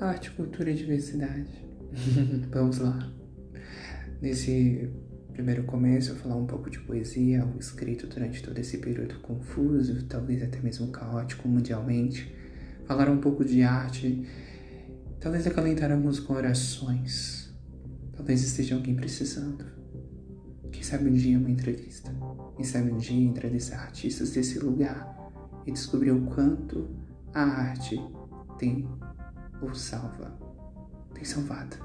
Arte, cultura e diversidade. Vamos lá. Nesse primeiro começo, eu vou falar um pouco de poesia, algo escrito durante todo esse período confuso, talvez até mesmo caótico mundialmente. Falar um pouco de arte, talvez acalentar alguns corações. Talvez esteja alguém precisando. Quem sabe um dia uma entrevista. Quem sabe um dia entrevistar artistas desse lugar e descobrir o quanto a arte tem ou salva, tem salvado.